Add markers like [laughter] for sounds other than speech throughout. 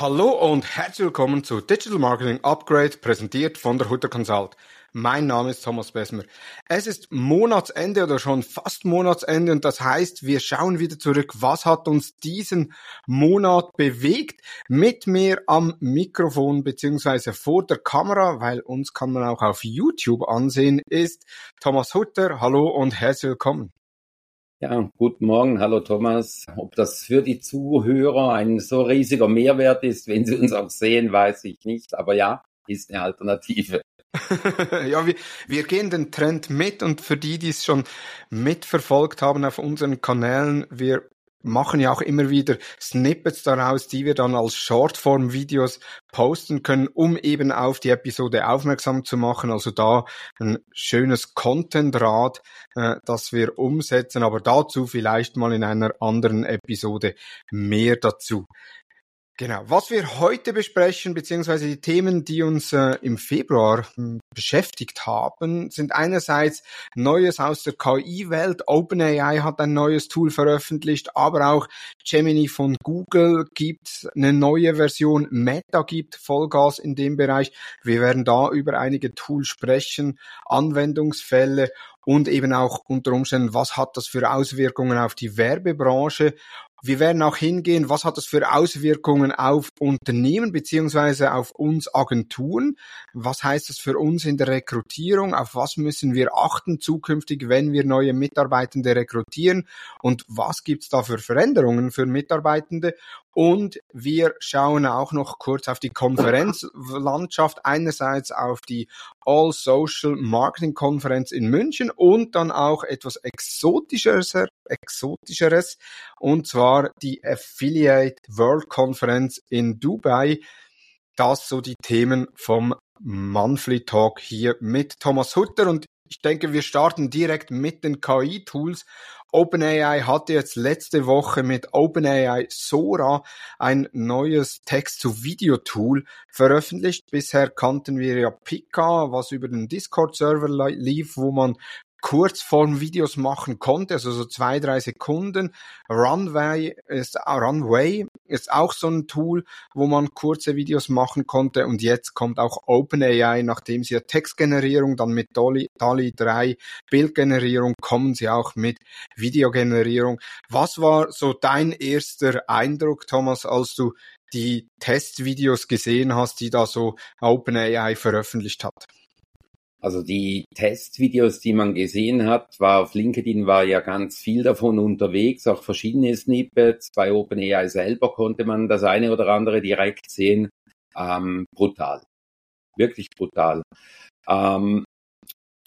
Hallo und herzlich willkommen zu Digital Marketing Upgrade, präsentiert von der Hutter Consult. Mein Name ist Thomas Besmer. Es ist Monatsende oder schon fast Monatsende und das heißt, wir schauen wieder zurück, was hat uns diesen Monat bewegt. Mit mir am Mikrofon beziehungsweise vor der Kamera, weil uns kann man auch auf YouTube ansehen, ist Thomas Hutter. Hallo und herzlich willkommen. Ja, guten Morgen. Hallo Thomas. Ob das für die Zuhörer ein so riesiger Mehrwert ist, wenn sie uns auch sehen, weiß ich nicht. Aber ja, ist eine Alternative. [laughs] ja, wir, wir gehen den Trend mit und für die, die es schon mitverfolgt haben auf unseren Kanälen, wir machen ja auch immer wieder Snippets daraus, die wir dann als Shortform-Videos posten können, um eben auf die Episode aufmerksam zu machen. Also da ein schönes Content-Rad, äh, das wir umsetzen, aber dazu vielleicht mal in einer anderen Episode mehr dazu. Genau. Was wir heute besprechen, beziehungsweise die Themen, die uns äh, im Februar hm, beschäftigt haben, sind einerseits Neues aus der KI-Welt. OpenAI hat ein neues Tool veröffentlicht, aber auch Gemini von Google gibt eine neue Version. Meta gibt Vollgas in dem Bereich. Wir werden da über einige Tools sprechen, Anwendungsfälle und eben auch unter Umständen, was hat das für Auswirkungen auf die Werbebranche wir werden auch hingehen, was hat das für Auswirkungen auf Unternehmen beziehungsweise auf uns Agenturen? Was heißt das für uns in der Rekrutierung? Auf was müssen wir achten zukünftig, wenn wir neue Mitarbeitende rekrutieren? Und was gibt's da für Veränderungen für Mitarbeitende? Und wir schauen auch noch kurz auf die Konferenzlandschaft, einerseits auf die All Social Marketing Konferenz in München und dann auch etwas exotischeres, exotischeres und zwar die Affiliate World Conference in Dubai. Das so die Themen vom Monthly Talk hier mit Thomas Hutter und ich denke, wir starten direkt mit den KI-Tools OpenAI hatte jetzt letzte Woche mit OpenAI Sora ein neues Text-to-Video-Tool veröffentlicht. Bisher kannten wir ja Pika, was über den Discord-Server lief, wo man Kurzform-Videos machen konnte, also so zwei, drei Sekunden. Runway ist, Runway ist auch so ein Tool, wo man kurze Videos machen konnte und jetzt kommt auch OpenAI, nachdem sie ja Textgenerierung, dann mit DALI, DALI 3 Bildgenerierung, kommen sie auch mit Videogenerierung. Was war so dein erster Eindruck, Thomas, als du die Testvideos gesehen hast, die da so OpenAI veröffentlicht hat? Also die Testvideos, die man gesehen hat, war auf LinkedIn war ja ganz viel davon unterwegs, auch verschiedene Snippets. Bei OpenAI selber konnte man das eine oder andere direkt sehen. Ähm, brutal. Wirklich brutal. Ähm,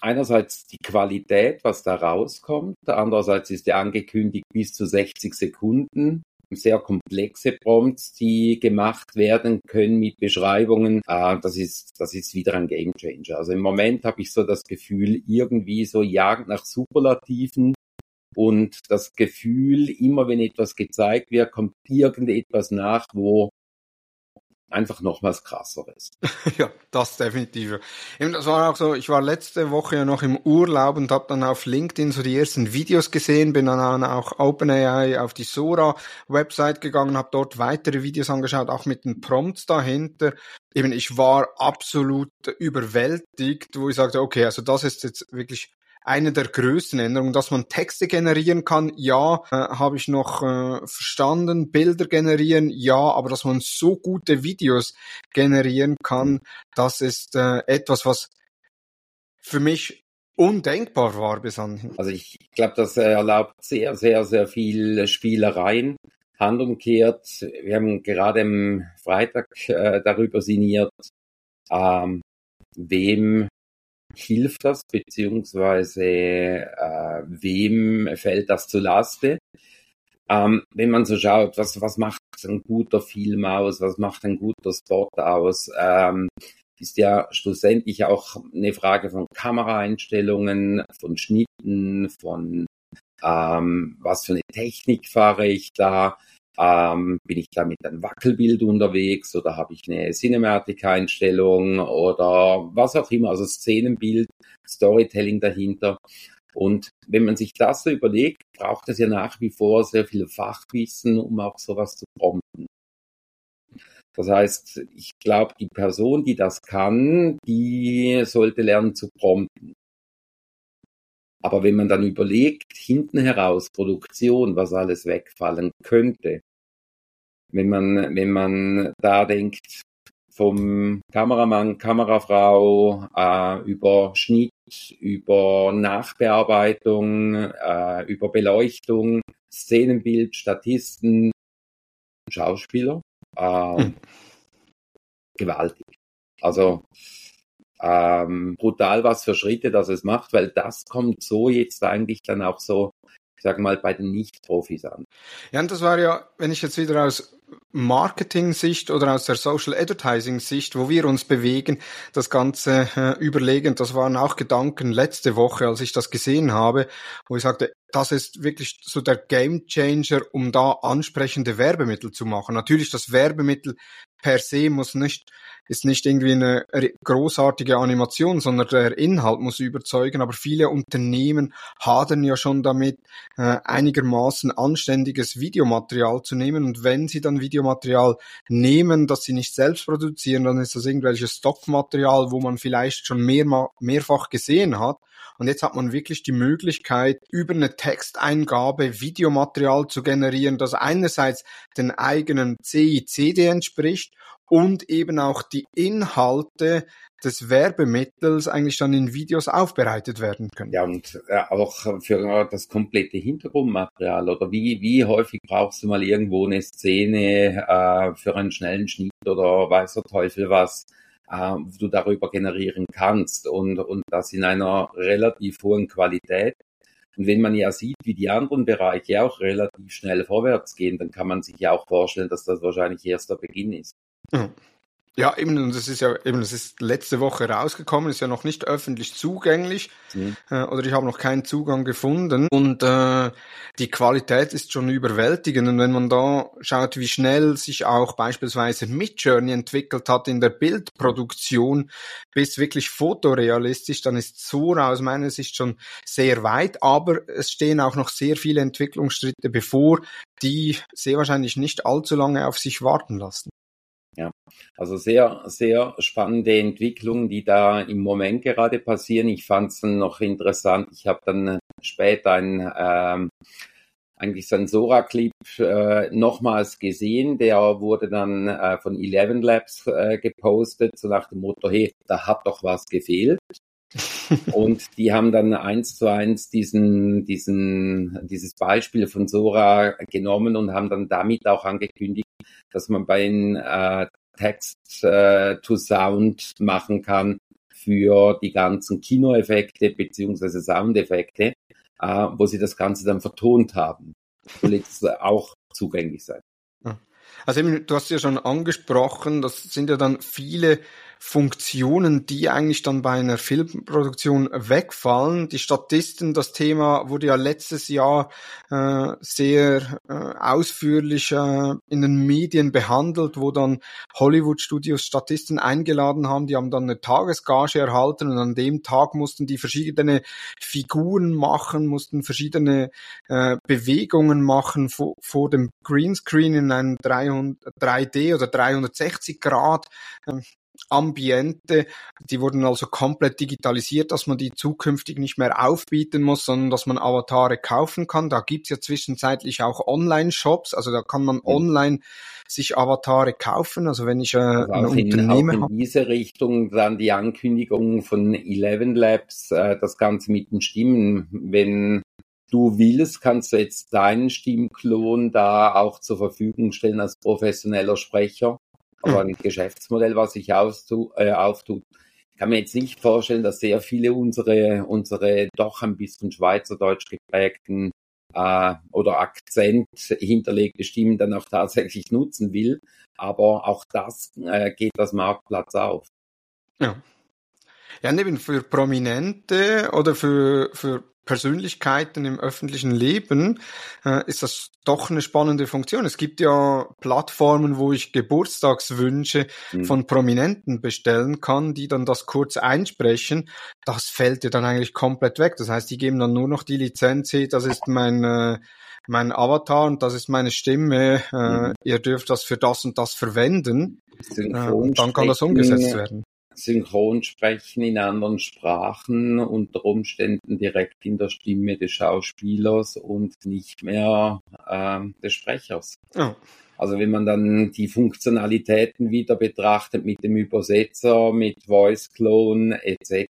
einerseits die Qualität, was da rauskommt. Andererseits ist ja angekündigt bis zu 60 Sekunden sehr komplexe Prompts, die gemacht werden können mit Beschreibungen. Äh, das ist, das ist wieder ein Gamechanger. Also im Moment habe ich so das Gefühl, irgendwie so Jagd nach Superlativen und das Gefühl, immer wenn etwas gezeigt wird, kommt irgendetwas nach, wo einfach noch was krasseres. [laughs] ja, das definitiv. Das war auch so, ich war letzte Woche ja noch im Urlaub und habe dann auf LinkedIn so die ersten Videos gesehen, bin dann auch OpenAI auf die Sora Website gegangen, habe dort weitere Videos angeschaut, auch mit den Prompts dahinter. Eben, ich war absolut überwältigt, wo ich sagte, okay, also das ist jetzt wirklich eine der größten Änderungen, dass man Texte generieren kann, ja, äh, habe ich noch äh, verstanden, Bilder generieren, ja, aber dass man so gute Videos generieren kann, das ist äh, etwas, was für mich undenkbar war bis anhin. Also ich glaube, das erlaubt sehr, sehr, sehr viel Spielereien. Handumkehrt, wir haben gerade am Freitag äh, darüber sinniert, ähm, wem hilft das, beziehungsweise äh, wem fällt das zu Laste? Ähm, wenn man so schaut, was, was macht ein guter Film aus, was macht ein guter Spot aus, ähm, ist ja schlussendlich auch eine Frage von Kameraeinstellungen, von Schnitten, von ähm, was für eine Technik fahre ich da, ähm, bin ich da mit einem Wackelbild unterwegs oder habe ich eine Cinematic-Einstellung oder was auch immer, also Szenenbild, Storytelling dahinter. Und wenn man sich das so überlegt, braucht es ja nach wie vor sehr viel Fachwissen, um auch sowas zu prompten. Das heißt, ich glaube, die Person, die das kann, die sollte lernen zu prompten. Aber wenn man dann überlegt, hinten heraus Produktion, was alles wegfallen könnte, wenn man, wenn man da denkt, vom Kameramann, Kamerafrau, äh, über Schnitt, über Nachbearbeitung, äh, über Beleuchtung, Szenenbild, Statisten, Schauspieler. Äh, hm. Gewaltig. Also ähm, brutal, was für Schritte das es macht, weil das kommt so jetzt eigentlich dann auch so, ich sag mal, bei den Nicht-Profis an. Ja, und das war ja, wenn ich jetzt wieder aus Marketing-Sicht oder aus der Social Advertising-Sicht, wo wir uns bewegen, das Ganze äh, überlegen. Das waren auch Gedanken letzte Woche, als ich das gesehen habe, wo ich sagte, das ist wirklich so der Game Changer, um da ansprechende Werbemittel zu machen. Natürlich, das Werbemittel per se muss nicht, ist nicht irgendwie eine großartige Animation, sondern der Inhalt muss überzeugen. Aber viele Unternehmen hadern ja schon damit, äh, einigermaßen anständiges Videomaterial zu nehmen. Und wenn sie dann Videomaterial nehmen, das sie nicht selbst produzieren, dann ist das irgendwelches Stockmaterial, wo man vielleicht schon mehr, mehrfach gesehen hat. Und jetzt hat man wirklich die Möglichkeit, über eine Texteingabe Videomaterial zu generieren, das einerseits den eigenen CICD entspricht und eben auch die Inhalte des Werbemittels eigentlich dann in Videos aufbereitet werden können. Ja, und äh, auch für das komplette Hintergrundmaterial oder wie, wie häufig brauchst du mal irgendwo eine Szene äh, für einen schnellen Schnitt oder weiß der Teufel was, äh, du darüber generieren kannst und, und das in einer relativ hohen Qualität. Und wenn man ja sieht, wie die anderen Bereiche auch relativ schnell vorwärts gehen, dann kann man sich ja auch vorstellen, dass das wahrscheinlich erst der Beginn ist. Ja, eben, und es ist ja eben, es ist letzte Woche rausgekommen, ist ja noch nicht öffentlich zugänglich mhm. äh, oder ich habe noch keinen Zugang gefunden und äh, die Qualität ist schon überwältigend und wenn man da schaut, wie schnell sich auch beispielsweise Midjourney entwickelt hat in der Bildproduktion bis wirklich fotorealistisch, dann ist Sora aus meiner Sicht schon sehr weit, aber es stehen auch noch sehr viele Entwicklungsschritte bevor, die sehr wahrscheinlich nicht allzu lange auf sich warten lassen. Ja, also sehr, sehr spannende Entwicklungen, die da im Moment gerade passieren. Ich fand es noch interessant. Ich habe dann später ein ähm, eigentlich Sensora-Clip äh, nochmals gesehen. Der wurde dann äh, von Eleven Labs äh, gepostet, so nach dem Motto, hey, da hat doch was gefehlt. Und die haben dann eins zu eins diesen, diesen, dieses Beispiel von Sora genommen und haben dann damit auch angekündigt, dass man bei äh, Text äh, to Sound machen kann für die ganzen Kinoeffekte beziehungsweise Soundeffekte, äh, wo sie das Ganze dann vertont haben. Soll jetzt auch zugänglich sein. Also eben, du hast ja schon angesprochen, das sind ja dann viele Funktionen, die eigentlich dann bei einer Filmproduktion wegfallen. Die Statisten, das Thema wurde ja letztes Jahr äh, sehr äh, ausführlich äh, in den Medien behandelt, wo dann Hollywood-Studios Statisten eingeladen haben, die haben dann eine Tagesgage erhalten und an dem Tag mussten die verschiedene Figuren machen, mussten verschiedene äh, Bewegungen machen vor, vor dem Greenscreen in einem 300, 3D oder 360 Grad. Ähm, Ambiente, die wurden also komplett digitalisiert, dass man die zukünftig nicht mehr aufbieten muss, sondern dass man Avatare kaufen kann. Da gibt's ja zwischenzeitlich auch Online-Shops, also da kann man online sich Avatare kaufen. Also wenn ich äh, also ein Unternehmen habe. in diese Richtung dann die Ankündigung von Eleven Labs, äh, das Ganze mit den Stimmen, wenn du willst, kannst du jetzt deinen Stimmklon da auch zur Verfügung stellen als professioneller Sprecher aber ein Geschäftsmodell, was sich auftut. Äh, auftut. Ich kann mir jetzt nicht vorstellen, dass sehr viele unsere, unsere doch ein bisschen schweizerdeutsch geprägten äh, oder Akzent hinterlegte Stimmen dann auch tatsächlich nutzen will. Aber auch das äh, geht das Marktplatz auf. Ja. Ja, neben für Prominente oder für, für Persönlichkeiten im öffentlichen Leben äh, ist das doch eine spannende Funktion. Es gibt ja Plattformen, wo ich Geburtstagswünsche mhm. von Prominenten bestellen kann, die dann das kurz einsprechen. Das fällt ja dann eigentlich komplett weg. Das heißt, die geben dann nur noch die Lizenz, das ist mein äh, mein Avatar und das ist meine Stimme, äh, mhm. ihr dürft das für das und das verwenden. Äh, dann kann das umgesetzt werden. Synchronsprechen in anderen Sprachen unter Umständen direkt in der Stimme des Schauspielers und nicht mehr äh, des Sprechers. Oh. Also wenn man dann die Funktionalitäten wieder betrachtet mit dem Übersetzer, mit Voice Clone etc.,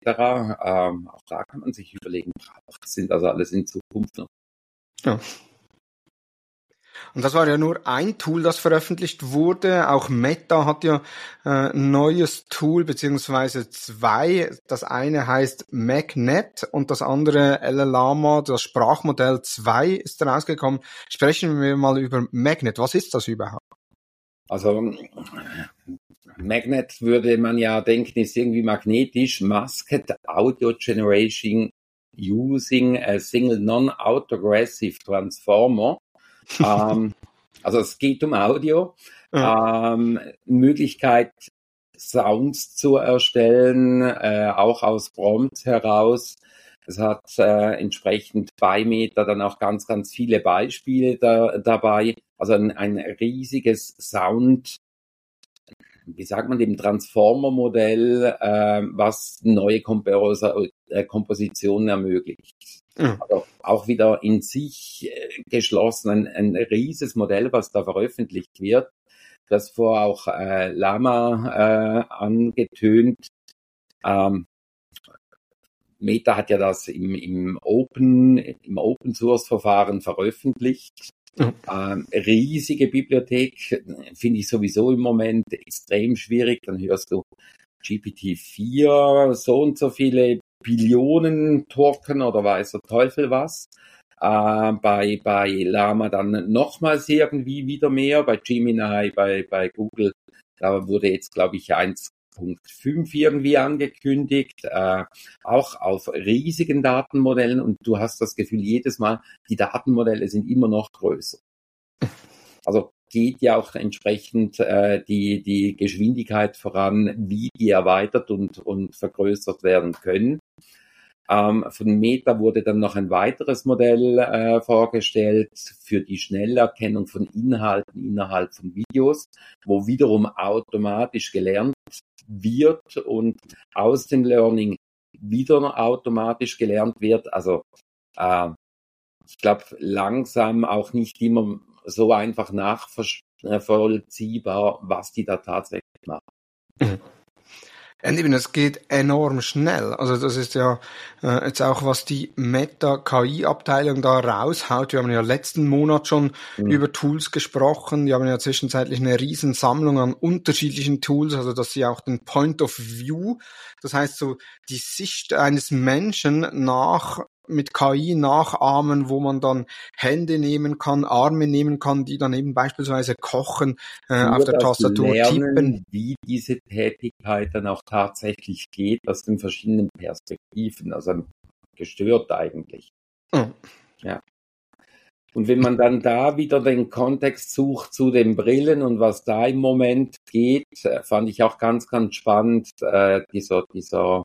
ähm, auch da kann man sich überlegen, braucht sind das alles in Zukunft noch. Ja. Und das war ja nur ein Tool, das veröffentlicht wurde. Auch Meta hat ja äh, neues Tool, beziehungsweise zwei. Das eine heißt MagNet und das andere LLama, das Sprachmodell 2 ist rausgekommen. Sprechen wir mal über MagNet. Was ist das überhaupt? Also Magnet würde man ja denken, ist irgendwie magnetisch. Masked Audio Generation using a single non-autoaggressive transformer [laughs] ähm, also es geht um Audio. Ja. Ähm, Möglichkeit, Sounds zu erstellen, äh, auch aus Prompt heraus. Es hat äh, entsprechend bei Meta dann auch ganz, ganz viele Beispiele da, dabei. Also ein, ein riesiges Sound, wie sagt man, dem Transformer-Modell, äh, was neue Kompos äh, Kompositionen ermöglicht. Mhm. Also auch wieder in sich äh, geschlossen, ein, ein rieses Modell, was da veröffentlicht wird. Das vor auch äh, Lama äh, angetönt. Ähm, Meta hat ja das im, im Open, im Open Source Verfahren veröffentlicht. Mhm. Ähm, riesige Bibliothek, finde ich sowieso im Moment extrem schwierig. Dann hörst du GPT-4, so und so viele Billionen Token oder weiß der Teufel was. Äh, bei, bei Lama dann nochmals irgendwie wieder mehr, bei Gemini, bei, bei Google, da wurde jetzt, glaube ich, 1.5 irgendwie angekündigt, äh, auch auf riesigen Datenmodellen und du hast das Gefühl jedes Mal, die Datenmodelle sind immer noch größer. Also geht ja auch entsprechend äh, die, die Geschwindigkeit voran, wie die erweitert und, und vergrößert werden können. Ähm, von Meta wurde dann noch ein weiteres Modell äh, vorgestellt für die Schnellerkennung von Inhalten innerhalb von Videos, wo wiederum automatisch gelernt wird und aus dem Learning wieder automatisch gelernt wird. Also äh, ich glaube, langsam auch nicht immer so einfach nachvollziehbar, was die da tatsächlich machen. Und eben, es geht enorm schnell. Also das ist ja äh, jetzt auch, was die Meta-KI-Abteilung da raushaut. Wir haben ja letzten Monat schon mhm. über Tools gesprochen. Die haben ja zwischenzeitlich eine Riesensammlung an unterschiedlichen Tools, also dass sie auch den Point of View, das heißt so die Sicht eines Menschen nach mit KI nachahmen, wo man dann Hände nehmen kann, Arme nehmen kann, die dann eben beispielsweise kochen, äh, auf der Tastatur lernen, tippen. Wie diese Tätigkeit dann auch tatsächlich geht, aus den verschiedenen Perspektiven, also gestört eigentlich. Mhm. Ja. Und wenn man dann da wieder den Kontext sucht zu den Brillen und was da im Moment geht, äh, fand ich auch ganz, ganz spannend, äh, dieser, dieser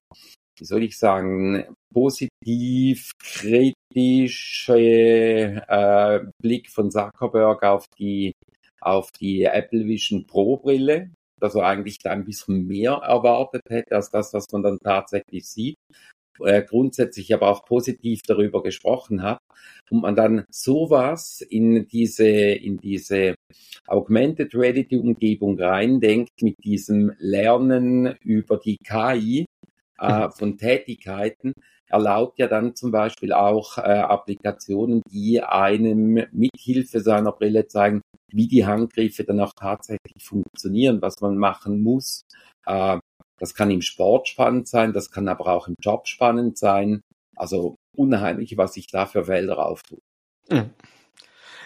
wie soll ich sagen, positiv kritische äh, Blick von Zuckerberg auf die auf die Apple Vision Pro Brille, dass er eigentlich da ein bisschen mehr erwartet hätte als das, was man dann tatsächlich sieht. Äh, grundsätzlich aber auch positiv darüber gesprochen hat und man dann sowas in diese in diese Augmented Reality Umgebung reindenkt mit diesem Lernen über die KI, äh, [laughs] von Tätigkeiten erlaubt ja dann zum Beispiel auch äh, Applikationen, die einem mithilfe seiner Brille zeigen, wie die Handgriffe dann auch tatsächlich funktionieren, was man machen muss. Äh, das kann im Sport spannend sein, das kann aber auch im Job spannend sein. Also unheimlich, was sich da für Felder auftut. Mhm.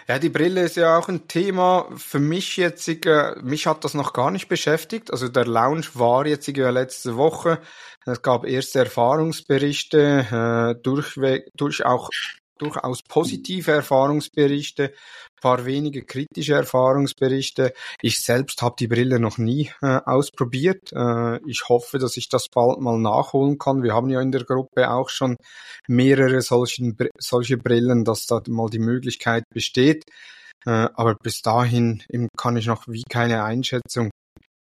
Ja, die Brille ist ja auch ein Thema für mich jetzt. Äh, mich hat das noch gar nicht beschäftigt. Also der Lounge war jetzt äh, letzte Woche. Es gab erste Erfahrungsberichte, äh, durchweg, durch auch durchaus positive Erfahrungsberichte, paar wenige kritische Erfahrungsberichte. Ich selbst habe die Brille noch nie äh, ausprobiert. Äh, ich hoffe, dass ich das bald mal nachholen kann. Wir haben ja in der Gruppe auch schon mehrere solchen, solche Brillen, dass da mal die Möglichkeit besteht. Äh, aber bis dahin kann ich noch wie keine Einschätzung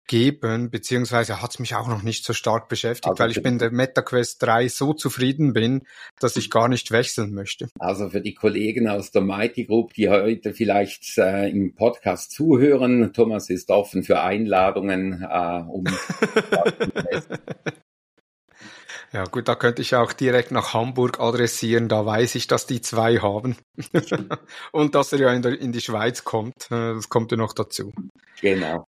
geben, beziehungsweise hat es mich auch noch nicht so stark beschäftigt, also weil ich bin der MetaQuest 3 so zufrieden bin, dass ich gar nicht wechseln möchte. Also für die Kollegen aus der Mighty Group, die heute vielleicht äh, im Podcast zuhören, Thomas ist offen für Einladungen, äh, um [laughs] Ja gut, da könnte ich auch direkt nach Hamburg adressieren, da weiß ich, dass die zwei haben. [laughs] Und dass er ja in, der, in die Schweiz kommt, äh, das kommt ja noch dazu. Genau.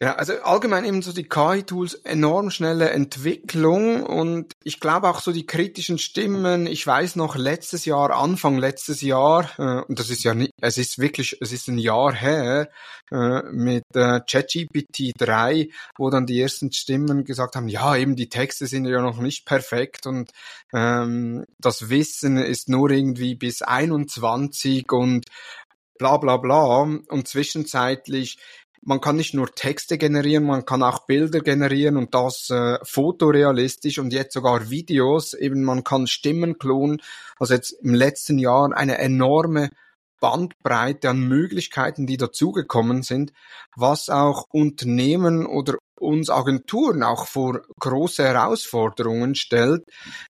Ja, also allgemein eben so die KI-Tools enorm schnelle Entwicklung und ich glaube auch so die kritischen Stimmen. Ich weiß noch letztes Jahr, Anfang letztes Jahr, äh, und das ist ja nicht, es ist wirklich, es ist ein Jahr her äh, mit äh, ChatGPT 3, wo dann die ersten Stimmen gesagt haben, ja eben die Texte sind ja noch nicht perfekt und ähm, das Wissen ist nur irgendwie bis 21 und bla bla bla und zwischenzeitlich man kann nicht nur Texte generieren, man kann auch Bilder generieren und das äh, fotorealistisch und jetzt sogar Videos. Eben man kann Stimmen klonen. Also jetzt im letzten Jahr eine enorme Bandbreite an Möglichkeiten, die dazugekommen sind, was auch Unternehmen oder uns Agenturen auch vor große Herausforderungen stellt.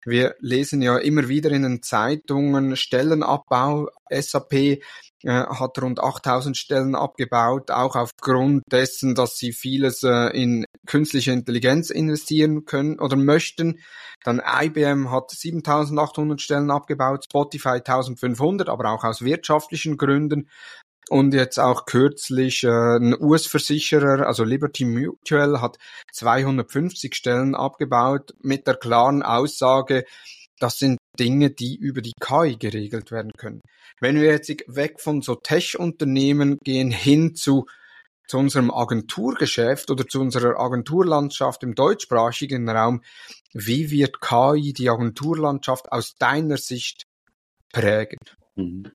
Wir lesen ja immer wieder in den Zeitungen Stellenabbau, SAP äh, hat rund 8000 Stellen abgebaut, auch aufgrund dessen, dass sie vieles äh, in künstliche Intelligenz investieren können oder möchten. Dann IBM hat 7800 Stellen abgebaut, Spotify 1500, aber auch aus wirtschaftlichen Gründen. Und jetzt auch kürzlich äh, ein US-Versicherer, also Liberty Mutual, hat 250 Stellen abgebaut mit der klaren Aussage, das sind Dinge, die über die KI geregelt werden können. Wenn wir jetzt weg von so Tech-Unternehmen gehen hin zu, zu unserem Agenturgeschäft oder zu unserer Agenturlandschaft im deutschsprachigen Raum, wie wird KI die Agenturlandschaft aus deiner Sicht prägen? Mhm.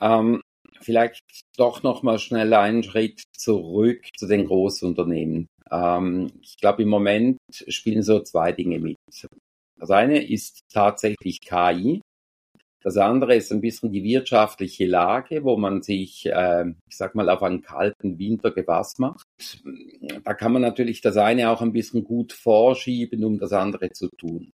Ähm, vielleicht doch noch mal schnell einen Schritt zurück zu den Großunternehmen. Ähm, ich glaube, im Moment spielen so zwei Dinge mit. Das eine ist tatsächlich KI. Das andere ist ein bisschen die wirtschaftliche Lage, wo man sich, äh, ich sag mal, auf einen kalten Winter gefasst macht. Da kann man natürlich das eine auch ein bisschen gut vorschieben, um das andere zu tun.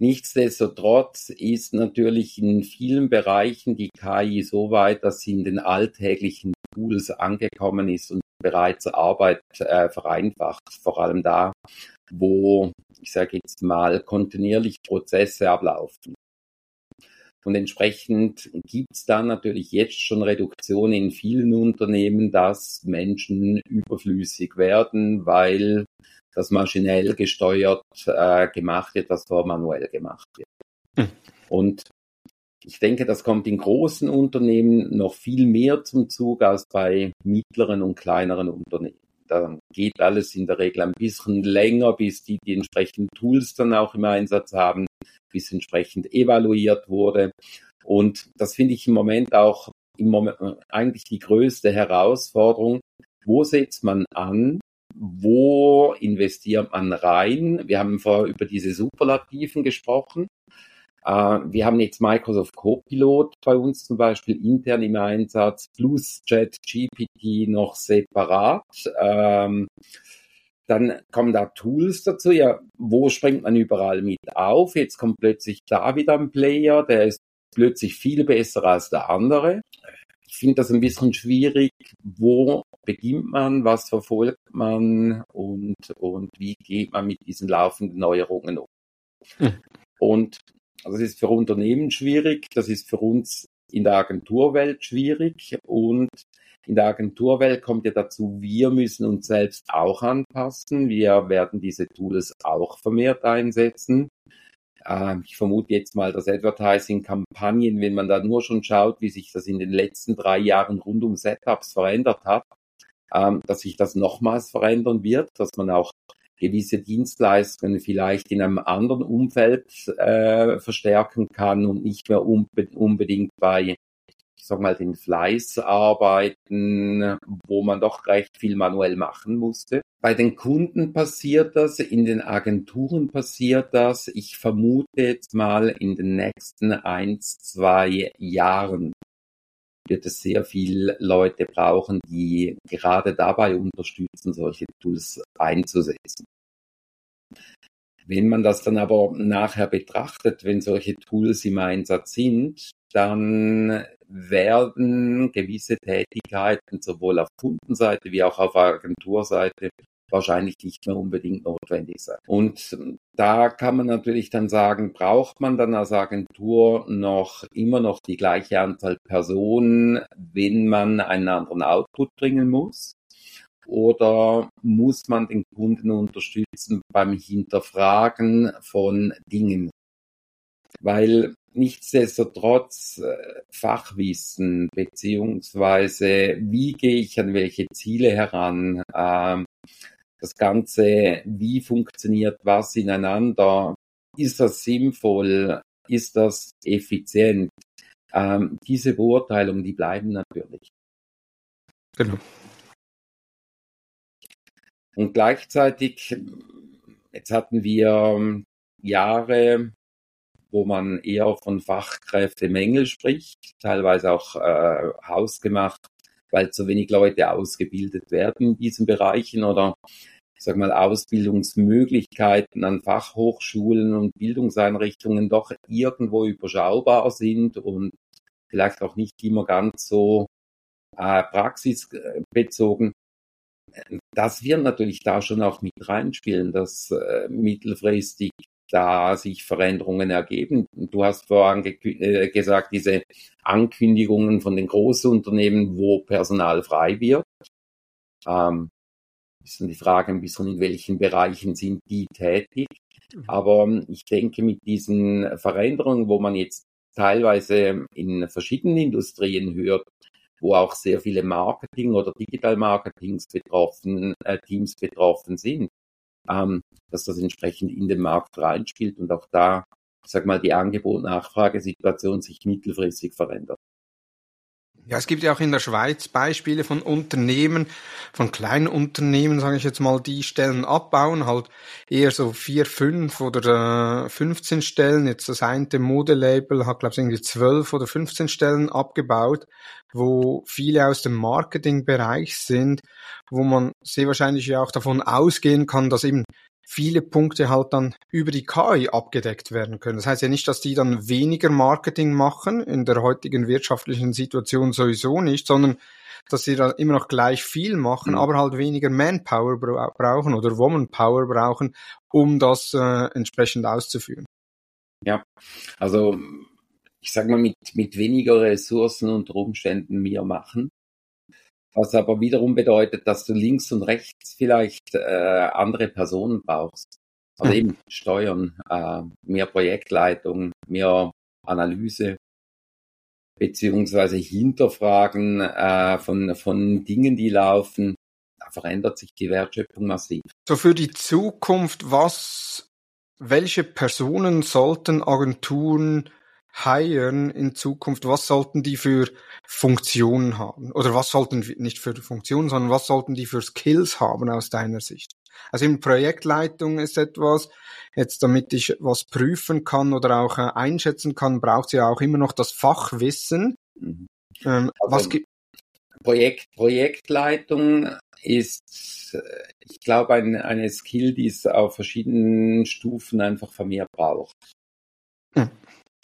Nichtsdestotrotz ist natürlich in vielen Bereichen die KI so weit, dass sie in den alltäglichen Tools angekommen ist und bereits Arbeit äh, vereinfacht. Vor allem da, wo, ich sage jetzt mal, kontinuierlich Prozesse ablaufen. Und entsprechend gibt es da natürlich jetzt schon Reduktionen in vielen Unternehmen, dass Menschen überflüssig werden, weil das maschinell gesteuert äh, gemacht wird, was vor manuell gemacht wird. Hm. Und ich denke, das kommt in großen Unternehmen noch viel mehr zum Zug als bei mittleren und kleineren Unternehmen. Da geht alles in der Regel ein bisschen länger, bis die die entsprechenden Tools dann auch im Einsatz haben, bis entsprechend evaluiert wurde. Und das finde ich im Moment auch im Moment eigentlich die größte Herausforderung. Wo setzt man an? Wo investiert man rein? Wir haben vorher über diese Superlativen gesprochen. Äh, wir haben jetzt Microsoft Copilot bei uns zum Beispiel intern im Einsatz, plus ChatGPT noch separat. Ähm, dann kommen da Tools dazu. Ja, wo springt man überall mit auf? Jetzt kommt plötzlich da wieder ein Player, der ist plötzlich viel besser als der andere. Ich finde das ein bisschen schwierig. Wo beginnt man? Was verfolgt man? Und, und wie geht man mit diesen laufenden Neuerungen um? Hm. Und also das ist für Unternehmen schwierig, das ist für uns in der Agenturwelt schwierig und in der Agenturwelt kommt ja dazu, wir müssen uns selbst auch anpassen. Wir werden diese Tools auch vermehrt einsetzen. Ähm, ich vermute jetzt mal, dass Advertising-Kampagnen, wenn man da nur schon schaut, wie sich das in den letzten drei Jahren rund um Setups verändert hat, ähm, dass sich das nochmals verändern wird, dass man auch gewisse Dienstleistungen vielleicht in einem anderen Umfeld äh, verstärken kann und nicht mehr unbe unbedingt bei ich sag mal, den Fleißarbeiten, wo man doch recht viel manuell machen musste. Bei den Kunden passiert das, in den Agenturen passiert das. Ich vermute jetzt mal in den nächsten eins, zwei Jahren wird es sehr viel Leute brauchen, die gerade dabei unterstützen, solche Tools einzusetzen. Wenn man das dann aber nachher betrachtet, wenn solche Tools im Einsatz sind, dann werden gewisse Tätigkeiten sowohl auf Kundenseite wie auch auf Agenturseite wahrscheinlich nicht mehr unbedingt notwendig sein. Und da kann man natürlich dann sagen, braucht man dann als Agentur noch immer noch die gleiche Anzahl Personen, wenn man einen anderen Output bringen muss? Oder muss man den Kunden unterstützen beim Hinterfragen von Dingen? Weil nichtsdestotrotz äh, Fachwissen beziehungsweise wie gehe ich an welche Ziele heran, ähm, das Ganze, wie funktioniert was ineinander, ist das sinnvoll, ist das effizient, ähm, diese Beurteilungen, die bleiben natürlich. Genau. Und gleichzeitig, jetzt hatten wir Jahre wo man eher von Fachkräftemangel spricht, teilweise auch äh, hausgemacht, weil zu wenig Leute ausgebildet werden in diesen Bereichen oder ich sag mal Ausbildungsmöglichkeiten an Fachhochschulen und Bildungseinrichtungen doch irgendwo überschaubar sind und vielleicht auch nicht immer ganz so äh, praxisbezogen. Das wird natürlich da schon auch mit reinspielen, dass äh, mittelfristig da sich Veränderungen ergeben. Du hast vorhin äh, gesagt, diese Ankündigungen von den Großunternehmen, wo Personal frei wird. Ähm, ist dann die Frage ein bisschen, in welchen Bereichen sind die tätig. Aber ähm, ich denke, mit diesen Veränderungen, wo man jetzt teilweise in verschiedenen Industrien hört, wo auch sehr viele Marketing- oder Digital-Marketings betroffen, äh, betroffen sind, ähm, dass das entsprechend in den Markt reinspielt und auch da, sag mal, die Angebot-Nachfragesituation sich mittelfristig verändert. Ja, es gibt ja auch in der Schweiz Beispiele von Unternehmen, von kleinen Unternehmen, sage ich jetzt mal, die Stellen abbauen, halt eher so vier, fünf oder äh, 15 Stellen. Jetzt das eine Modelabel hat, glaube ich, irgendwie zwölf oder 15 Stellen abgebaut, wo viele aus dem Marketingbereich sind, wo man sehr wahrscheinlich ja auch davon ausgehen kann, dass eben viele Punkte halt dann über die KI abgedeckt werden können. Das heißt ja nicht, dass die dann weniger Marketing machen, in der heutigen wirtschaftlichen Situation sowieso nicht, sondern dass sie da immer noch gleich viel machen, mhm. aber halt weniger Manpower bra brauchen oder Womanpower brauchen, um das äh, entsprechend auszuführen. Ja, also ich sag mal, mit, mit weniger Ressourcen unter Umständen mehr machen was aber wiederum bedeutet, dass du links und rechts vielleicht äh, andere Personen brauchst. Also mhm. eben Steuern, äh, mehr Projektleitung, mehr Analyse, beziehungsweise Hinterfragen äh, von, von Dingen, die laufen. Da verändert sich die Wertschöpfung massiv. So für die Zukunft, was, welche Personen sollten Agenturen hiren in Zukunft, was sollten die für Funktionen haben? Oder was sollten, nicht für Funktionen, sondern was sollten die für Skills haben aus deiner Sicht? Also in Projektleitung ist etwas, jetzt damit ich was prüfen kann oder auch äh, einschätzen kann, braucht es ja auch immer noch das Fachwissen. Mhm. Ähm, also was gibt Projekt, Projektleitung ist, äh, ich glaube, ein, eine Skill, die es auf verschiedenen Stufen einfach vermehrt braucht. Hm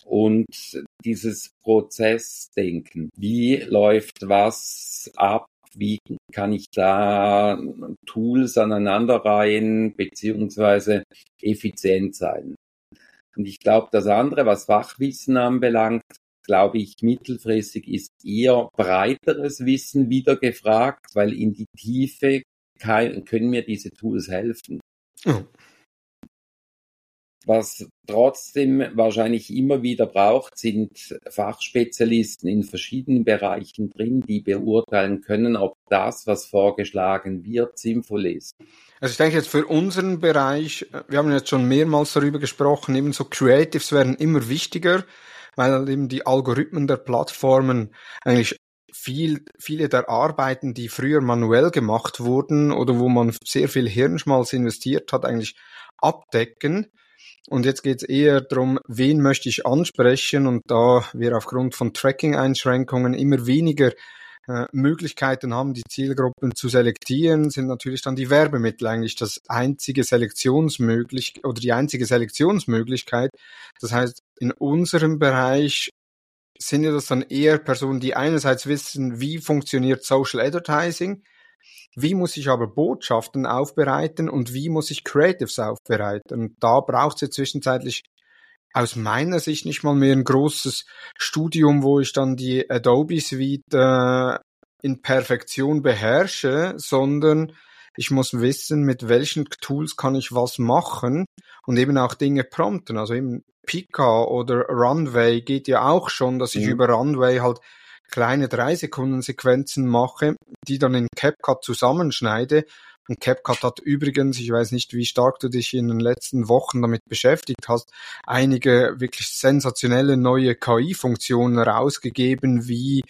und dieses Prozessdenken. Wie läuft was ab? Wie kann ich da Tools aneinanderreihen beziehungsweise effizient sein? Und ich glaube, das andere, was Fachwissen anbelangt, glaube ich, mittelfristig ist eher breiteres Wissen wieder gefragt, weil in die Tiefe kann, können mir diese Tools helfen. Oh. Was trotzdem wahrscheinlich immer wieder braucht, sind Fachspezialisten in verschiedenen Bereichen drin, die beurteilen können, ob das, was vorgeschlagen wird, sinnvoll ist. Also ich denke jetzt für unseren Bereich, wir haben jetzt schon mehrmals darüber gesprochen, ebenso Creatives werden immer wichtiger, weil eben die Algorithmen der Plattformen eigentlich viel, viele der Arbeiten, die früher manuell gemacht wurden oder wo man sehr viel Hirnschmalz investiert hat, eigentlich abdecken. Und jetzt geht es eher darum, wen möchte ich ansprechen. Und da wir aufgrund von Tracking-Einschränkungen immer weniger äh, Möglichkeiten haben, die Zielgruppen zu selektieren, sind natürlich dann die Werbemittel eigentlich das einzige Selektionsmöglich oder die einzige Selektionsmöglichkeit. Das heißt, in unserem Bereich sind ja das dann eher Personen, die einerseits wissen, wie funktioniert Social Advertising, wie muss ich aber Botschaften aufbereiten und wie muss ich Creatives aufbereiten? Und da braucht es ja zwischenzeitlich aus meiner Sicht nicht mal mehr ein großes Studium, wo ich dann die Adobe Suite äh, in Perfektion beherrsche, sondern ich muss wissen, mit welchen Tools kann ich was machen und eben auch Dinge prompten. Also eben Pika oder Runway geht ja auch schon, dass ich mhm. über Runway halt kleine drei Sekunden Sequenzen mache, die dann in CapCut zusammenschneide. Und CapCut hat übrigens, ich weiß nicht, wie stark du dich in den letzten Wochen damit beschäftigt hast, einige wirklich sensationelle neue KI-Funktionen rausgegeben, wie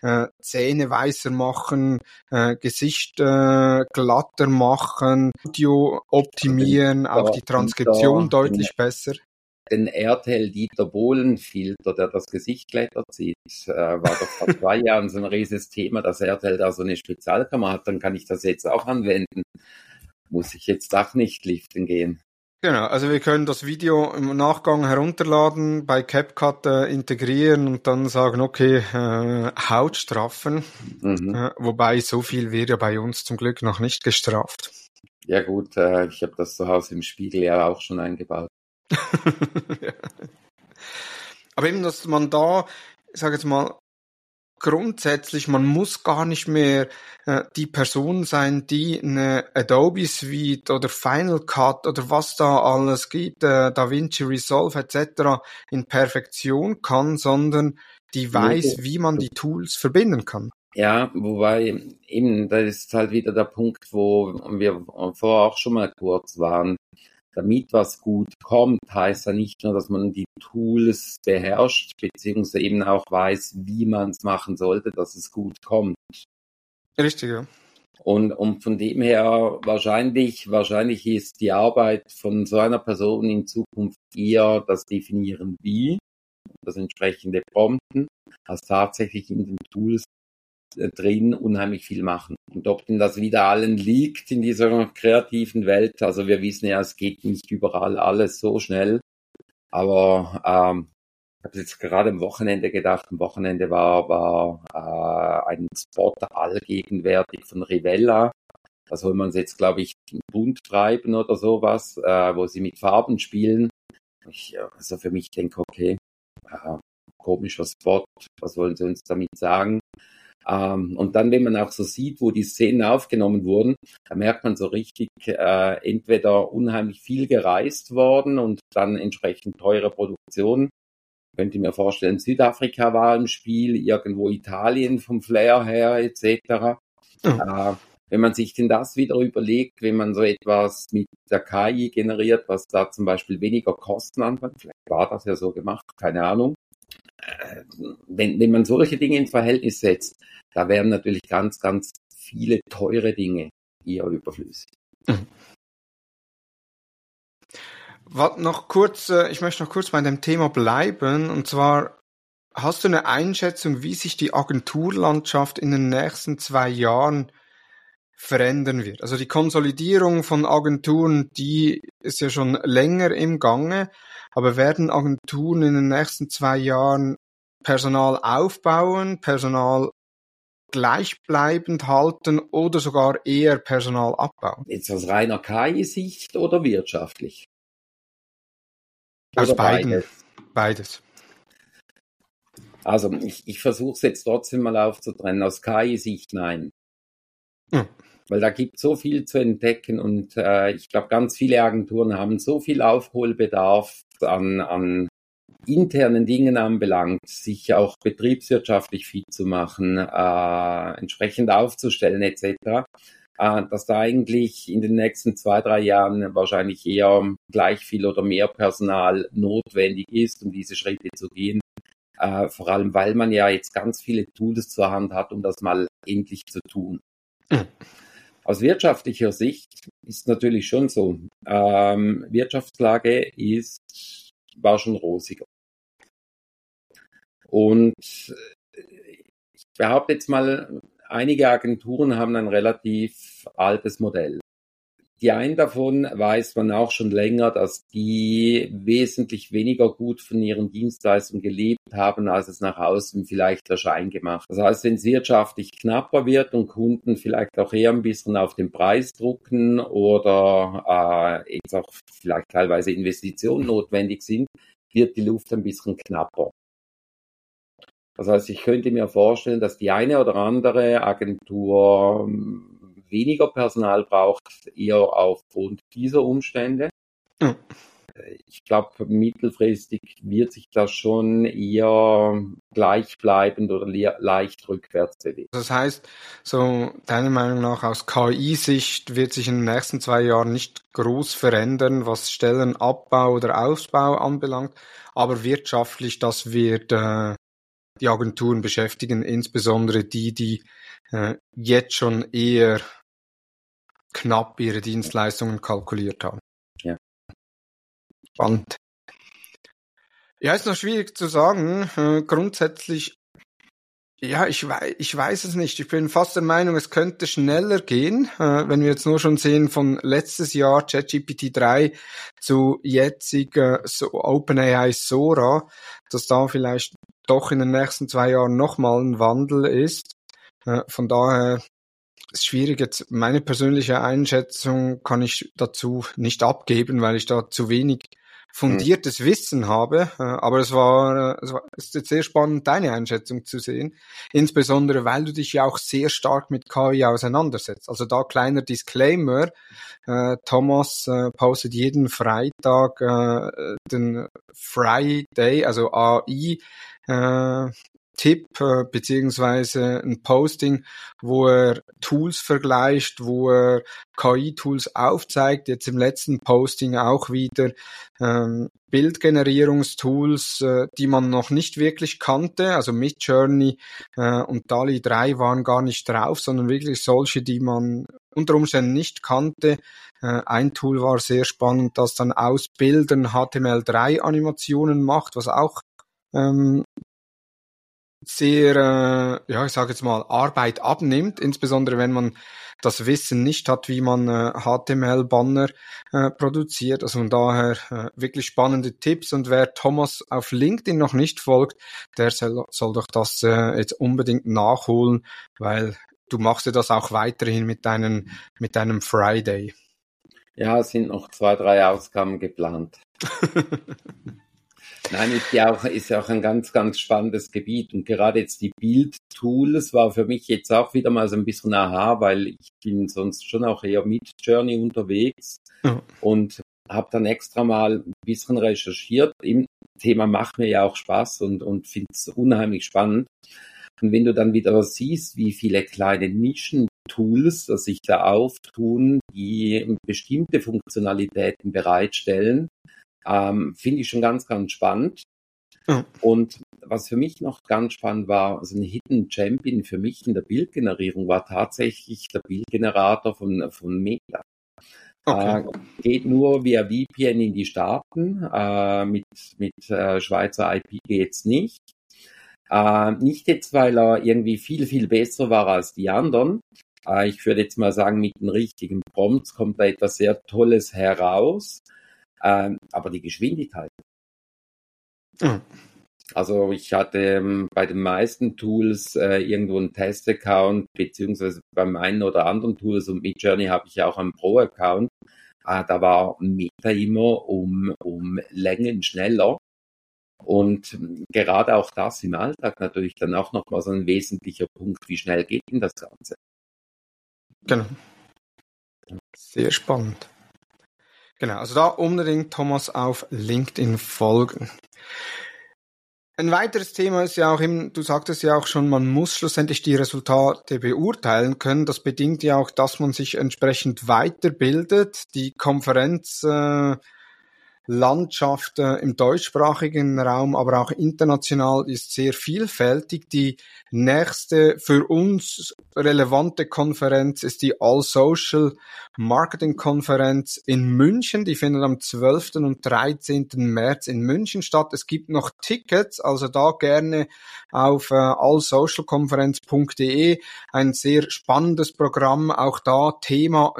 äh, Zähne weißer machen, äh, Gesicht äh, glatter machen, Audio optimieren, auch die Transkription deutlich besser den RTL Dieter Bohlen Filter, der das Gesicht glätter zieht, äh, war doch vor zwei [laughs] Jahren so ein riesiges Thema, dass RTL da so eine Spezialkammer hat, dann kann ich das jetzt auch anwenden. Muss ich jetzt auch nicht liften gehen. Genau, also wir können das Video im Nachgang herunterladen, bei CapCut äh, integrieren und dann sagen, okay, äh, Haut straffen. Mhm. Äh, wobei so viel wird ja bei uns zum Glück noch nicht gestraft. Ja gut, äh, ich habe das zu Hause im Spiegel ja auch schon eingebaut. [laughs] Aber eben, dass man da, ich sage jetzt mal, grundsätzlich, man muss gar nicht mehr äh, die Person sein, die eine Adobe Suite oder Final Cut oder was da alles gibt, äh, DaVinci Resolve etc. in Perfektion kann, sondern die weiß, wie man die Tools verbinden kann. Ja, wobei eben, da ist halt wieder der Punkt, wo wir vorher auch schon mal kurz waren damit was gut kommt, heißt ja nicht nur, dass man die Tools beherrscht, beziehungsweise eben auch weiß, wie man es machen sollte, dass es gut kommt. Richtig, ja. Und, und von dem her wahrscheinlich, wahrscheinlich ist die Arbeit von so einer Person in Zukunft eher das Definieren wie, das entsprechende Prompten, als tatsächlich in den Tools drin unheimlich viel machen. Und ob denn das wieder allen liegt in dieser kreativen Welt, also wir wissen ja, es geht nicht überall alles so schnell, aber ähm, ich habe jetzt gerade am Wochenende gedacht, am Wochenende war, war äh, ein Spot allgegenwärtig von Rivella. Da soll man es jetzt, glaube ich, bunt treiben oder sowas, äh, wo sie mit Farben spielen. Ich also für mich denke, okay, äh, komischer Spot, was wollen sie uns damit sagen? Ähm, und dann, wenn man auch so sieht, wo die Szenen aufgenommen wurden, da merkt man so richtig, äh, entweder unheimlich viel gereist worden und dann entsprechend teure Produktion. Könnte mir vorstellen, Südafrika war im Spiel, irgendwo Italien vom Flair her etc. Mhm. Äh, wenn man sich denn das wieder überlegt, wenn man so etwas mit der KI generiert, was da zum Beispiel weniger Kosten anfängt, vielleicht war das ja so gemacht, keine Ahnung, wenn, wenn man solche Dinge ins Verhältnis setzt, da wären natürlich ganz, ganz viele teure Dinge eher überflüssig. Mhm. noch kurz, äh, ich möchte noch kurz bei dem Thema bleiben. Und zwar, hast du eine Einschätzung, wie sich die Agenturlandschaft in den nächsten zwei Jahren verändern wird? Also die Konsolidierung von Agenturen, die ist ja schon länger im Gange. Aber werden Agenturen in den nächsten zwei Jahren Personal aufbauen, Personal gleichbleibend halten oder sogar eher Personal abbauen? Jetzt aus reiner KI-Sicht oder wirtschaftlich? Aus oder beiden. Beides? beides. Also ich, ich versuche es jetzt trotzdem mal aufzutrennen. Aus KI-Sicht nein. Hm. Weil da gibt so viel zu entdecken und äh, ich glaube, ganz viele Agenturen haben so viel Aufholbedarf an, an internen Dingen anbelangt, sich auch betriebswirtschaftlich fit zu machen, äh, entsprechend aufzustellen etc., äh, dass da eigentlich in den nächsten zwei, drei Jahren wahrscheinlich eher gleich viel oder mehr Personal notwendig ist, um diese Schritte zu gehen. Äh, vor allem, weil man ja jetzt ganz viele Tools zur Hand hat, um das mal endlich zu tun. Aus wirtschaftlicher Sicht ist natürlich schon so. Ähm, Wirtschaftslage ist, war schon rosiger. Und ich behaupte jetzt mal, einige Agenturen haben ein relativ altes Modell. Die einen davon weiß man auch schon länger, dass die wesentlich weniger gut von ihren Dienstleistungen gelebt haben, als es nach außen vielleicht der Schein gemacht. Das heißt, wenn es wirtschaftlich knapper wird und Kunden vielleicht auch eher ein bisschen auf den Preis drucken oder äh, jetzt auch vielleicht teilweise Investitionen notwendig sind, wird die Luft ein bisschen knapper. Das heißt, ich könnte mir vorstellen, dass die eine oder andere Agentur weniger Personal braucht, eher aufgrund dieser Umstände. Mhm. Ich glaube, mittelfristig wird sich das schon eher gleichbleibend oder leicht rückwärts bewegen. Das heißt, so deiner Meinung nach aus KI-Sicht wird sich in den nächsten zwei Jahren nicht groß verändern, was Stellenabbau oder Ausbau anbelangt, aber wirtschaftlich, das wird äh, die Agenturen beschäftigen, insbesondere die, die äh, jetzt schon eher knapp ihre Dienstleistungen kalkuliert haben. Ja. Spannend. Ja, ist noch schwierig zu sagen. Äh, grundsätzlich, ja, ich weiß, ich weiß es nicht. Ich bin fast der Meinung, es könnte schneller gehen, äh, wenn wir jetzt nur schon sehen von letztes Jahr ChatGPT 3 zu jetziger so OpenAI Sora, dass da vielleicht doch in den nächsten zwei Jahren nochmal ein Wandel ist. Äh, von daher ist schwierig. Jetzt meine persönliche Einschätzung kann ich dazu nicht abgeben, weil ich da zu wenig fundiertes mhm. Wissen habe. Äh, aber es war, äh, es war es ist jetzt sehr spannend, deine Einschätzung zu sehen. Insbesondere, weil du dich ja auch sehr stark mit KI auseinandersetzt. Also da kleiner Disclaimer. Äh, Thomas äh, postet jeden Freitag äh, den Friday, also AI, äh, Tipp äh, beziehungsweise ein Posting, wo er Tools vergleicht, wo er KI-Tools aufzeigt. Jetzt im letzten Posting auch wieder ähm, Bildgenerierungstools, äh, die man noch nicht wirklich kannte. Also Midjourney äh, und DALI 3 waren gar nicht drauf, sondern wirklich solche, die man unter Umständen nicht kannte. Äh, ein Tool war sehr spannend, das dann aus Bildern HTML3 Animationen macht, was auch ähm, sehr, äh, ja, ich sage jetzt mal, Arbeit abnimmt, insbesondere wenn man das Wissen nicht hat, wie man äh, HTML-Banner äh, produziert. Also von daher äh, wirklich spannende Tipps. Und wer Thomas auf LinkedIn noch nicht folgt, der soll, soll doch das äh, jetzt unbedingt nachholen, weil du machst ja das auch weiterhin mit deinen, mit deinem Friday. Ja, es sind noch zwei, drei Ausgaben geplant. [laughs] Nein, ist ja auch, ist ja auch ein ganz, ganz spannendes Gebiet. Und gerade jetzt die Build-Tools war für mich jetzt auch wieder mal so ein bisschen aha, weil ich bin sonst schon auch eher mit Journey unterwegs ja. und habe dann extra mal ein bisschen recherchiert. Im Thema macht mir ja auch Spaß und, und finde es unheimlich spannend. Und wenn du dann wieder siehst, wie viele kleine Nischen-Tools, dass sich da auftun, die bestimmte Funktionalitäten bereitstellen, ähm, Finde ich schon ganz, ganz spannend. Ja. Und was für mich noch ganz spannend war, also ein Hidden Champion für mich in der Bildgenerierung war tatsächlich der Bildgenerator von, von Meta. Okay. Äh, geht nur via VPN in die Staaten. Äh, mit mit äh, Schweizer IP geht's nicht. Äh, nicht jetzt, weil er irgendwie viel, viel besser war als die anderen. Äh, ich würde jetzt mal sagen, mit den richtigen Prompts kommt da etwas sehr Tolles heraus. Ähm, aber die Geschwindigkeit. Mhm. Also ich hatte ähm, bei den meisten Tools äh, irgendwo einen Test-Account, beziehungsweise beim einen oder anderen Tools und mit Journey habe ich ja auch einen Pro-Account. Äh, da war Meta immer um, um Längen schneller. Und gerade auch das im Alltag natürlich dann auch nochmal so ein wesentlicher Punkt, wie schnell geht denn das Ganze? Genau. Sehr spannend. Genau, also da unbedingt Thomas auf LinkedIn folgen. Ein weiteres Thema ist ja auch eben, du sagtest ja auch schon, man muss schlussendlich die Resultate beurteilen können. Das bedingt ja auch, dass man sich entsprechend weiterbildet. Die Konferenz äh, Landschaft im deutschsprachigen Raum, aber auch international ist sehr vielfältig. Die nächste für uns relevante Konferenz ist die All Social Marketing Konferenz in München. Die findet am 12. und 13. März in München statt. Es gibt noch Tickets, also da gerne auf äh, allsocialkonferenz.de ein sehr spannendes Programm. Auch da Thema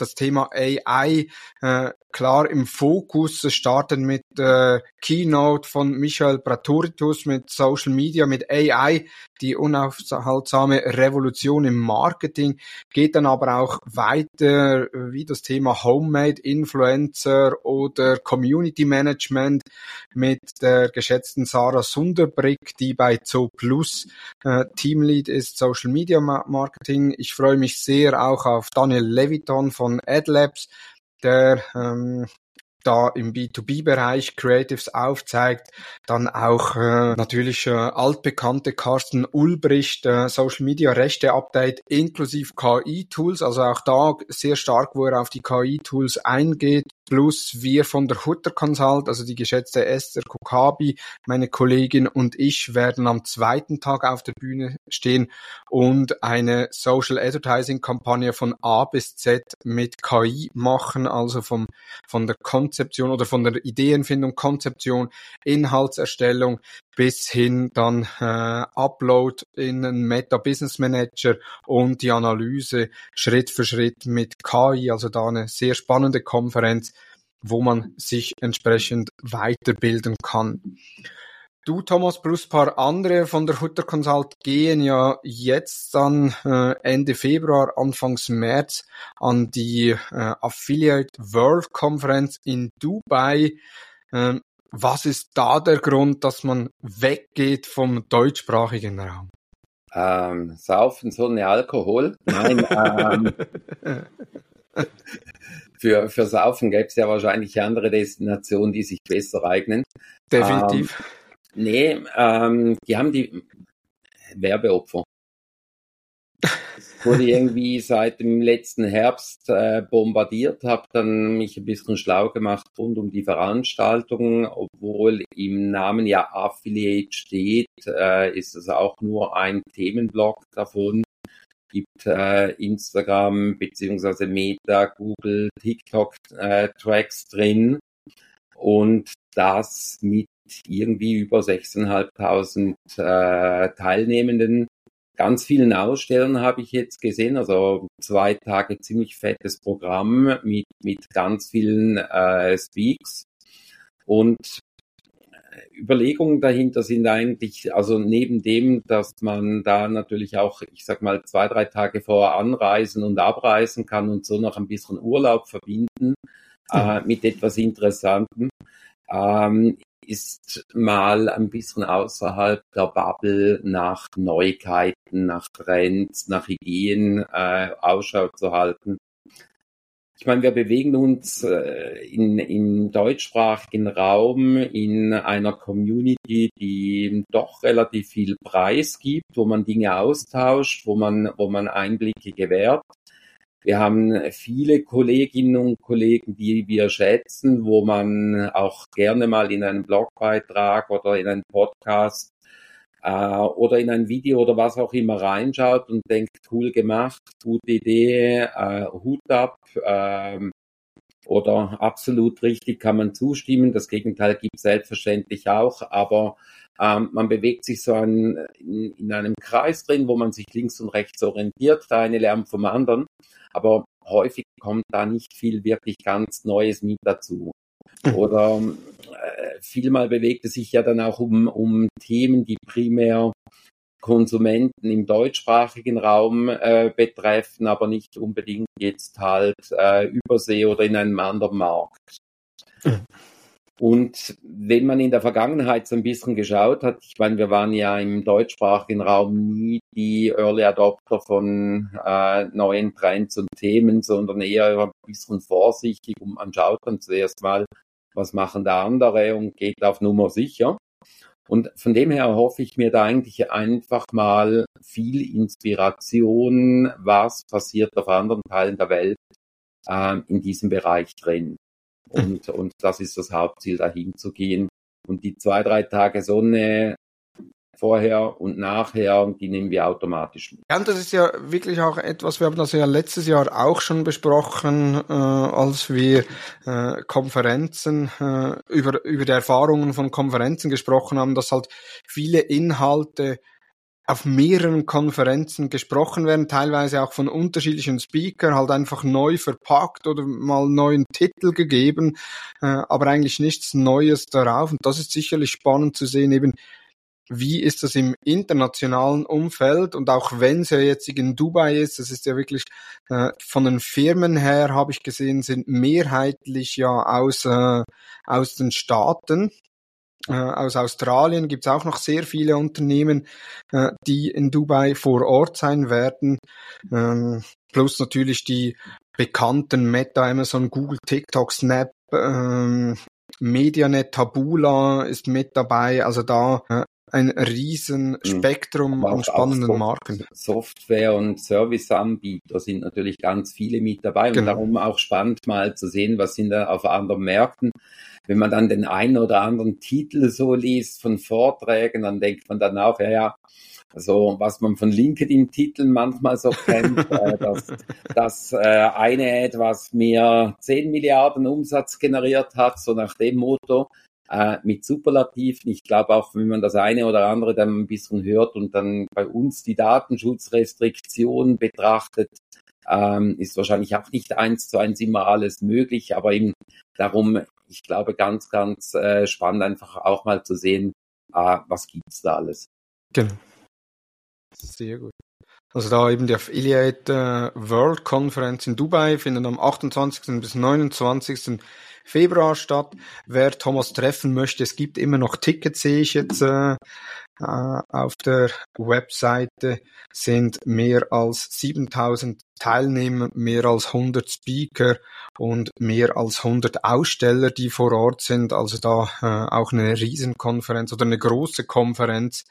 das Thema AI äh, klar im Fokus. Es starten mit äh, Keynote von Michael Pratoritus mit Social Media, mit AI, die unaufhaltsame Revolution im Marketing, geht dann aber auch weiter wie das Thema Homemade Influencer oder Community Management mit der geschätzten Sarah Sunderbrick, die bei Zo Plus äh, Teamlead ist, Social Media Marketing. Ich freue mich sehr auch auf Daniel Leviton von AdLabs, der ähm, da im B2B-Bereich Creatives aufzeigt. Dann auch äh, natürlich äh, altbekannte Carsten Ulbricht, äh, Social Media Rechte Update inklusive KI-Tools. Also auch da sehr stark, wo er auf die KI-Tools eingeht plus wir von der Hutter Consult, also die geschätzte Esther Kokabi, meine Kollegin und ich werden am zweiten Tag auf der Bühne stehen und eine Social Advertising Kampagne von A bis Z mit KI machen, also vom, von der Konzeption oder von der Ideenfindung, Konzeption, Inhaltserstellung bis hin dann äh, Upload in einen Meta Business Manager und die Analyse Schritt für Schritt mit KI, also da eine sehr spannende Konferenz, wo man sich entsprechend weiterbilden kann. Du, Thomas, plus paar andere von der Hutter Consult gehen ja jetzt dann äh, Ende Februar, Anfangs März an die äh, Affiliate World Conference in Dubai. Ähm, was ist da der Grund, dass man weggeht vom deutschsprachigen Raum? Ähm, saufen, Sonne, Alkohol. Nein, ähm, [laughs] für, für Saufen gäbe es ja wahrscheinlich andere Destinationen, die sich besser eignen. Definitiv. Ähm, nee, ähm, die haben die Werbeopfer. Wurde irgendwie seit dem letzten Herbst äh, bombardiert, habe dann mich ein bisschen schlau gemacht rund um die Veranstaltungen, obwohl im Namen ja Affiliate steht, äh, ist es auch nur ein Themenblock davon gibt äh, Instagram beziehungsweise Meta, Google, TikTok äh, Tracks drin und das mit irgendwie über 6.500 äh, Teilnehmenden. Ganz vielen Ausstellern habe ich jetzt gesehen, also zwei Tage ziemlich fettes Programm mit, mit ganz vielen äh, Speaks. Und Überlegungen dahinter sind eigentlich, also neben dem, dass man da natürlich auch, ich sag mal, zwei, drei Tage vorher anreisen und abreisen kann und so noch ein bisschen Urlaub verbinden äh, mit etwas Interessantem, ähm, ist mal ein bisschen außerhalb der Bubble nach Neuigkeiten, nach Trends, nach Ideen äh, Ausschau zu halten. Ich meine, wir bewegen uns äh, in, im deutschsprachigen Raum in einer Community, die doch relativ viel Preis gibt, wo man Dinge austauscht, wo man, wo man Einblicke gewährt. Wir haben viele Kolleginnen und Kollegen, die wir schätzen, wo man auch gerne mal in einen Blogbeitrag oder in einen Podcast äh, oder in ein Video oder was auch immer reinschaut und denkt, cool gemacht, gute Idee, äh, Hut ab äh, oder absolut richtig kann man zustimmen. Das Gegenteil gibt es selbstverständlich auch, aber ähm, man bewegt sich so ein, in, in einem Kreis drin, wo man sich links und rechts orientiert. Der eine lernt vom anderen, aber häufig kommt da nicht viel wirklich ganz Neues mit dazu. Mhm. Oder äh, vielmal bewegt es sich ja dann auch um, um Themen, die primär Konsumenten im deutschsprachigen Raum äh, betreffen, aber nicht unbedingt jetzt halt äh, Übersee oder in einem anderen Markt. Und wenn man in der Vergangenheit so ein bisschen geschaut hat, ich meine, wir waren ja im deutschsprachigen Raum nie die Early Adopter von äh, neuen Trends und Themen, sondern eher ein bisschen vorsichtig und man schaut dann zuerst mal, was machen da andere und geht auf Nummer sicher. Und von dem her hoffe ich mir da eigentlich einfach mal viel Inspiration, was passiert auf anderen Teilen der Welt äh, in diesem Bereich drin. Und, [laughs] und das ist das Hauptziel, dahin zu gehen. Und die zwei, drei Tage Sonne vorher und nachher, die nehmen wir automatisch mit. Ja, und das ist ja wirklich auch etwas, wir haben das ja letztes Jahr auch schon besprochen, äh, als wir äh, Konferenzen, äh, über, über die Erfahrungen von Konferenzen gesprochen haben, dass halt viele Inhalte auf mehreren Konferenzen gesprochen werden, teilweise auch von unterschiedlichen Speaker, halt einfach neu verpackt oder mal neuen Titel gegeben, äh, aber eigentlich nichts Neues darauf. Und das ist sicherlich spannend zu sehen, eben wie ist das im internationalen Umfeld und auch wenn es ja jetzt in Dubai ist, das ist ja wirklich äh, von den Firmen her, habe ich gesehen, sind mehrheitlich ja aus, äh, aus den Staaten äh, aus Australien gibt es auch noch sehr viele Unternehmen, äh, die in Dubai vor Ort sein werden. Ähm, plus natürlich die bekannten Meta, Amazon, Google, TikTok, Snap, ähm, Medianet, Tabula ist mit dabei. Also da äh, ein riesen hm. Spektrum an spannenden Marken. Software- und Serviceanbieter sind natürlich ganz viele mit dabei genau. und darum auch spannend mal zu sehen, was sind da auf anderen Märkten wenn man dann den einen oder anderen Titel so liest von Vorträgen, dann denkt man dann auch, ja, ja, also was man von LinkedIn-Titeln manchmal so kennt, [laughs] äh, dass, dass äh, eine etwas mehr 10 Milliarden Umsatz generiert hat, so nach dem Motto, äh, mit Superlativen. Ich glaube auch, wenn man das eine oder andere dann ein bisschen hört und dann bei uns die Datenschutzrestriktionen betrachtet, ähm, ist wahrscheinlich auch nicht eins zu eins immer alles möglich, aber eben darum, ich glaube, ganz, ganz äh, spannend einfach auch mal zu sehen, äh, was gibt's da alles. Genau. Sehr gut. Also da eben die Affiliate äh, World Conference in Dubai findet am 28. bis 29. Februar statt. Wer Thomas treffen möchte, es gibt immer noch Tickets, sehe ich jetzt äh, äh, auf der Webseite sind mehr als 7000 Teilnehmer, mehr als 100 Speaker und mehr als 100 Aussteller, die vor Ort sind. Also da äh, auch eine Riesenkonferenz oder eine große Konferenz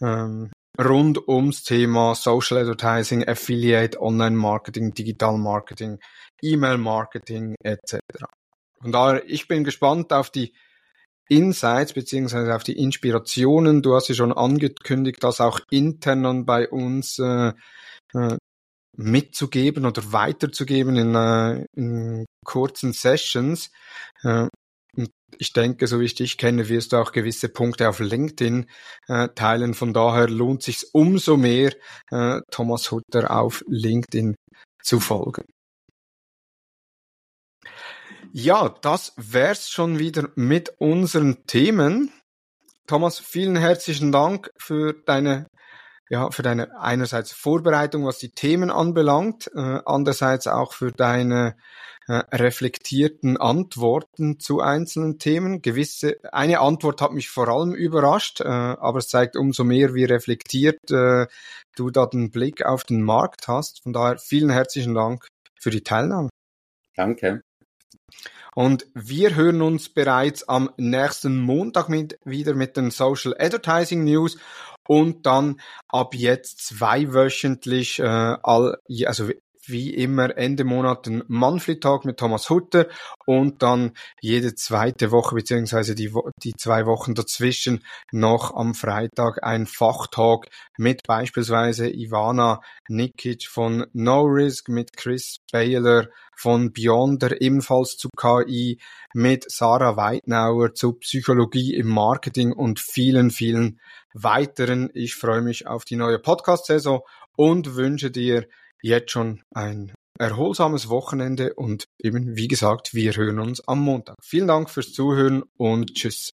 ähm, rund ums Thema Social Advertising, Affiliate, Online Marketing, Digital Marketing, E-Mail Marketing etc. Von daher, ich bin gespannt auf die Insights beziehungsweise auf die Inspirationen. Du hast ja schon angekündigt, das auch intern bei uns äh, äh, mitzugeben oder weiterzugeben in, äh, in kurzen Sessions. Äh, ich denke, so wie ich dich kenne, wirst du auch gewisse Punkte auf LinkedIn äh, teilen. Von daher lohnt sich umso mehr, äh, Thomas Hutter auf LinkedIn zu folgen. Ja, das wär's schon wieder mit unseren Themen. Thomas, vielen herzlichen Dank für deine ja, für deine einerseits Vorbereitung, was die Themen anbelangt, äh, andererseits auch für deine äh, reflektierten Antworten zu einzelnen Themen. Gewisse, eine Antwort hat mich vor allem überrascht, äh, aber es zeigt umso mehr, wie reflektiert äh, du da den Blick auf den Markt hast. Von daher vielen herzlichen Dank für die Teilnahme. Danke. Und wir hören uns bereits am nächsten Montag mit, wieder mit den Social Advertising News und dann ab jetzt zweiwöchentlich, äh, all, also wie immer Ende Monat ein Talk mit Thomas Hutter und dann jede zweite Woche beziehungsweise die, die zwei Wochen dazwischen noch am Freitag ein Fachtalk mit beispielsweise Ivana Nikic von No Risk, mit Chris Baylor von Beyonder ebenfalls zu KI, mit Sarah Weidnauer zu Psychologie im Marketing und vielen, vielen weiteren. Ich freue mich auf die neue Podcast-Saison und wünsche dir jetzt schon ein erholsames Wochenende und eben, wie gesagt, wir hören uns am Montag. Vielen Dank fürs Zuhören und tschüss.